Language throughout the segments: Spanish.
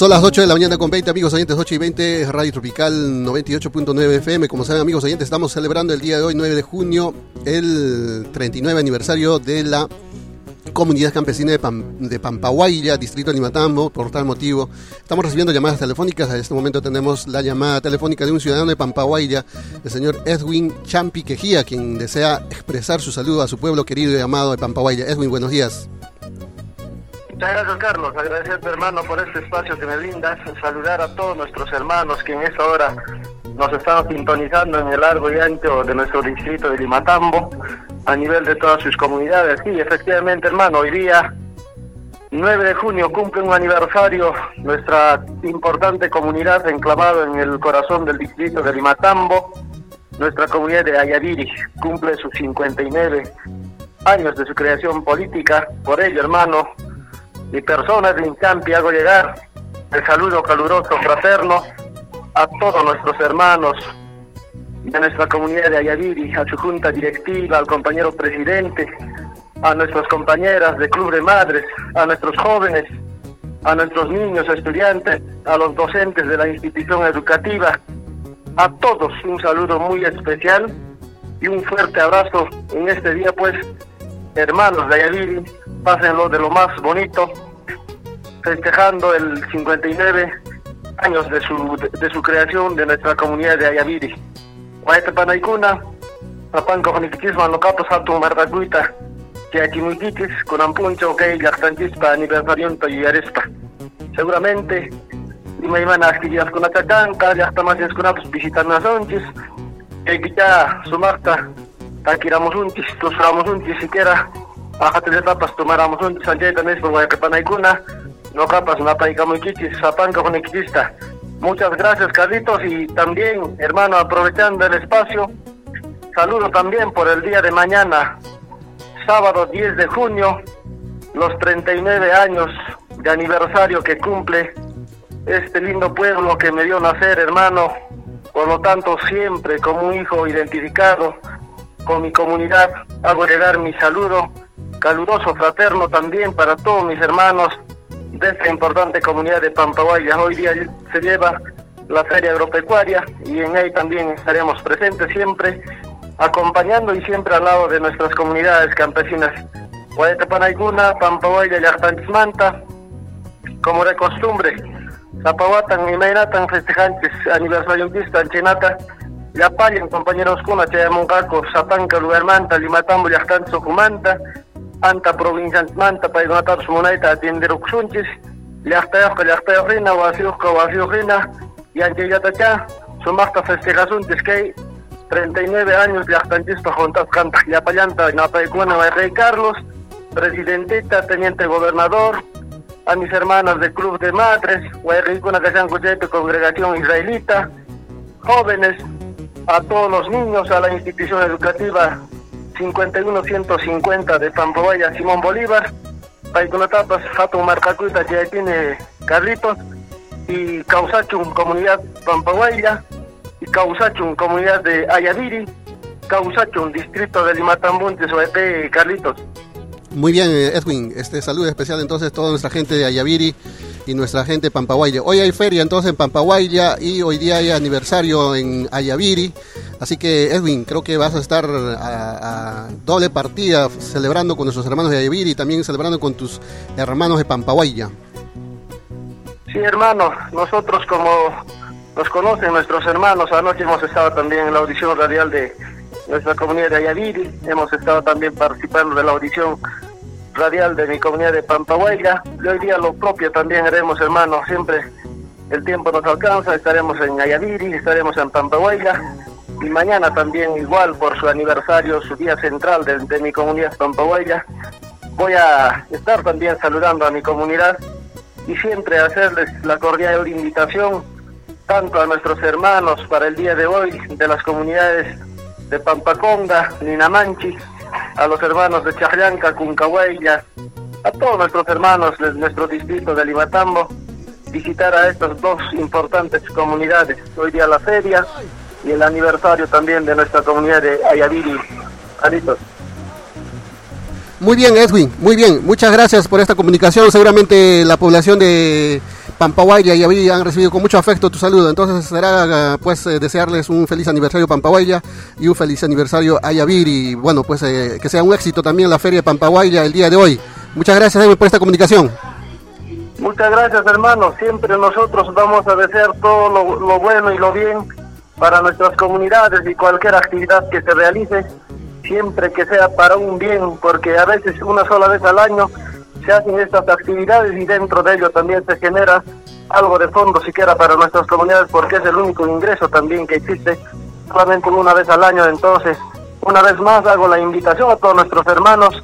Son las 8 de la mañana con 20 amigos oyentes, 8 y 20, Radio Tropical 98.9 FM. Como saben amigos oyentes, estamos celebrando el día de hoy, 9 de junio, el 39 aniversario de la Comunidad Campesina de, Pam, de Pampahuayla, Distrito de Limatambo. Por tal motivo, estamos recibiendo llamadas telefónicas. En este momento tenemos la llamada telefónica de un ciudadano de Pampahuayla, el señor Edwin Champi Quejía, quien desea expresar su saludo a su pueblo querido y amado de Pampahuayla. Edwin, buenos días. Muchas gracias, Carlos. Agradecerte, hermano, por este espacio que me brindas. Saludar a todos nuestros hermanos que en esta hora nos están sintonizando en el largo y ancho de nuestro distrito de Limatambo, a nivel de todas sus comunidades. Sí, efectivamente, hermano, hoy día, 9 de junio, cumple un aniversario nuestra importante comunidad enclavada en el corazón del distrito de Limatambo. Nuestra comunidad de Ayaviri cumple sus 59 años de su creación política. Por ello, hermano, mi persona de Incampi hago llegar el saludo caluroso, fraterno a todos nuestros hermanos de nuestra comunidad de Ayaviri, a su junta directiva, al compañero presidente, a nuestras compañeras de Club de Madres, a nuestros jóvenes, a nuestros niños estudiantes, a los docentes de la institución educativa, a todos un saludo muy especial y un fuerte abrazo en este día, pues, hermanos de Ayaviri, pásenlo de lo más bonito, festejando el 59 años de su, de, su creación de nuestra comunidad de Ayaviri. Guayate Panaikuna, Papanco Joniquitisma, no capos hatu mardaguita, que aquí muy con ampuncho, que yactanchispa, aniversario y arespa. Seguramente, y me iban a escribir con la chacanca, ya está más escunados visitar a sonchis, que ya sumarta, taquiramos unchis, tosramos unchis siquiera, bájate de etapas, tomáramos unchis, sanjeta nes por Guayate Panaikuna, no capas, una paica muy chichis, zapanca con Muchas gracias, Carlitos, y también, hermano, aprovechando el espacio, saludo también por el día de mañana, sábado 10 de junio, los 39 años de aniversario que cumple este lindo pueblo que me dio nacer, hermano. Por lo tanto, siempre como un hijo identificado con mi comunidad, hago llegar mi saludo caluroso, fraterno también para todos mis hermanos de esta importante comunidad de Pampaguaya. Hoy día se lleva la feria agropecuaria y en ahí también estaremos presentes siempre, acompañando y siempre al lado de nuestras comunidades campesinas. Guayete Panaiguna, Pampaguaya, Manta, como de costumbre, Zapahuatan y Mainatan festejantes aniversario en Chinata, Yapallen, compañeros Kuna, Chayamongaco, Zapanca, Lugarmanta, Limatambo, Yachtan, Socumanta, anta provinciantmanta paykunatas munayta atendirukusunchis llaqtayoqqa llaqtayoqhina wasiyuqqa wasiyuqhina yanchayllatacha sumaqta festejasunchis kay 39 años llaqtanchispa juntasqanta llapallanta napaykuna Rey Carlos presidentita teniente gobernador a mis hermanas del Club de Madres, Guayrincuna Cashancuchepe, Congregación Israelita, jóvenes, a todos los niños, a la institución educativa 51150 de Pampawaya, Simón Bolívar, Paikunatapas, Fato Marcacuita, tiene Carlitos, y Causachun, comunidad Pampahuaya, y Causachun, comunidad de Ayaviri, Causachun, distrito de Limatambunte, Soepe, Carlitos. Muy bien, eh, Edwin, este saludo especial entonces a toda nuestra gente de Ayaviri y nuestra gente de. Hoy hay feria entonces en Pampahuaya y hoy día hay aniversario en Ayaviri. Así que Edwin, creo que vas a estar a, doble partida celebrando con nuestros hermanos de Ayavir y también celebrando con tus hermanos de Pampahuaya. Sí, hermano, nosotros como nos conocen nuestros hermanos, anoche hemos estado también en la audición radial de nuestra comunidad de Ayaviri, hemos estado también participando de la audición radial de mi comunidad de Pampahuaya, y hoy día lo propio también haremos, hermano, siempre el tiempo nos alcanza, estaremos en Ayaviri, estaremos en Pampahuaya, y mañana también igual por su aniversario, su día central de, mi comunidad Pampahuaya, voy a estar también saludando a mi comunidad y siempre hacerles la cordial invitación tanto a nuestros hermanos para el día de hoy de las comunidades de Pampaconga, Ninamanchi, a los hermanos de Chajlanca, Cuncahuaya, a todos nuestros hermanos de nuestro distrito de Limatambo, visitar a estas dos importantes comunidades. Hoy día la feria y el aniversario también de nuestra comunidad de Ayaviri. Alitos. Muy bien, Edwin, muy bien. Muchas gracias por esta comunicación. Seguramente la población de Pampahuaya y han recibido con mucho afecto tu saludo. Entonces será pues desearles un feliz aniversario Pampahuaya y un feliz aniversario Ayaviri. Y bueno, pues que sea un éxito también la feria de Pampahuaya el día de hoy. Muchas gracias por esta comunicación. Muchas gracias hermano. Siempre nosotros vamos a desear todo lo bueno y lo bien para nuestras comunidades y cualquier actividad que se realice, siempre que sea para un bien, porque a veces una sola vez al año se hacen estas actividades y dentro de ello también se genera algo de fondo siquiera para nuestras comunidades porque es el único ingreso también que existe. Solamente una vez al año entonces una vez más hago la invitación a todos nuestros hermanos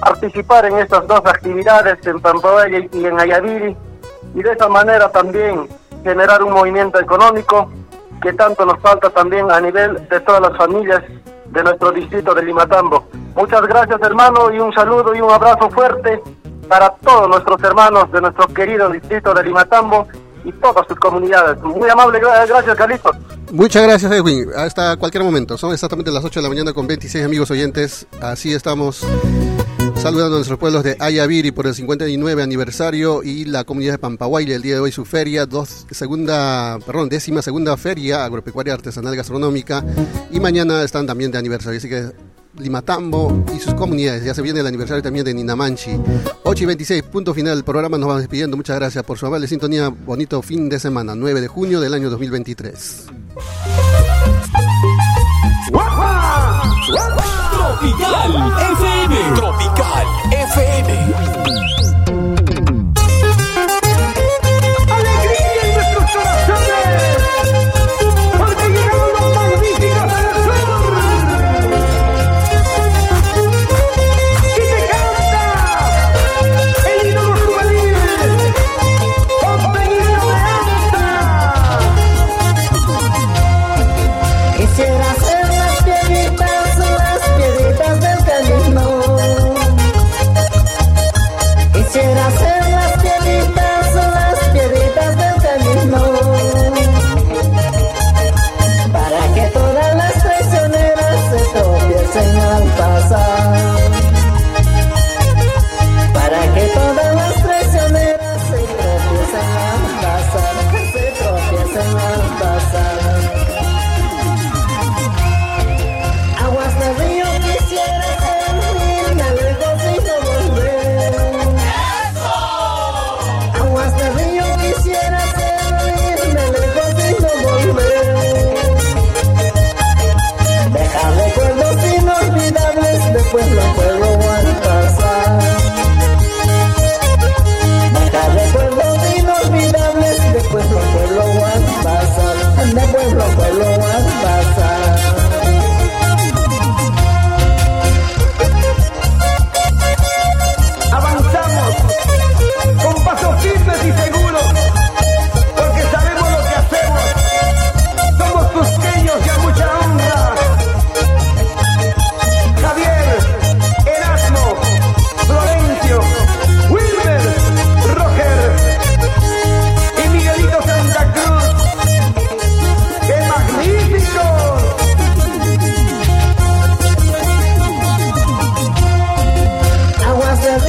a participar en estas dos actividades en Pampaya y en Ayaviri y de esa manera también generar un movimiento económico que tanto nos falta también a nivel de todas las familias de nuestro distrito de Limatambo. Muchas gracias hermano y un saludo y un abrazo fuerte para todos nuestros hermanos de nuestro querido distrito de Limatambo y todas sus comunidades. Muy amable, gracias Carlitos. Muchas gracias Edwin, hasta cualquier momento. Son exactamente las 8 de la mañana con 26 amigos oyentes. Así estamos saludando a nuestros pueblos de Ayaviri por el 59 aniversario y la comunidad de Pampahuayla el día de hoy su feria, dos, segunda, perdón, décima segunda feria agropecuaria artesanal gastronómica y mañana están también de aniversario, así que Limatambo y sus comunidades. Ya se viene el aniversario también de Ninamanchi. 8 y 26, punto final del programa. Nos vamos despidiendo. Muchas gracias por su amable sintonía. Bonito fin de semana, 9 de junio del año 2023. Tropical FM. Tropical FM. pueblo a pueblo.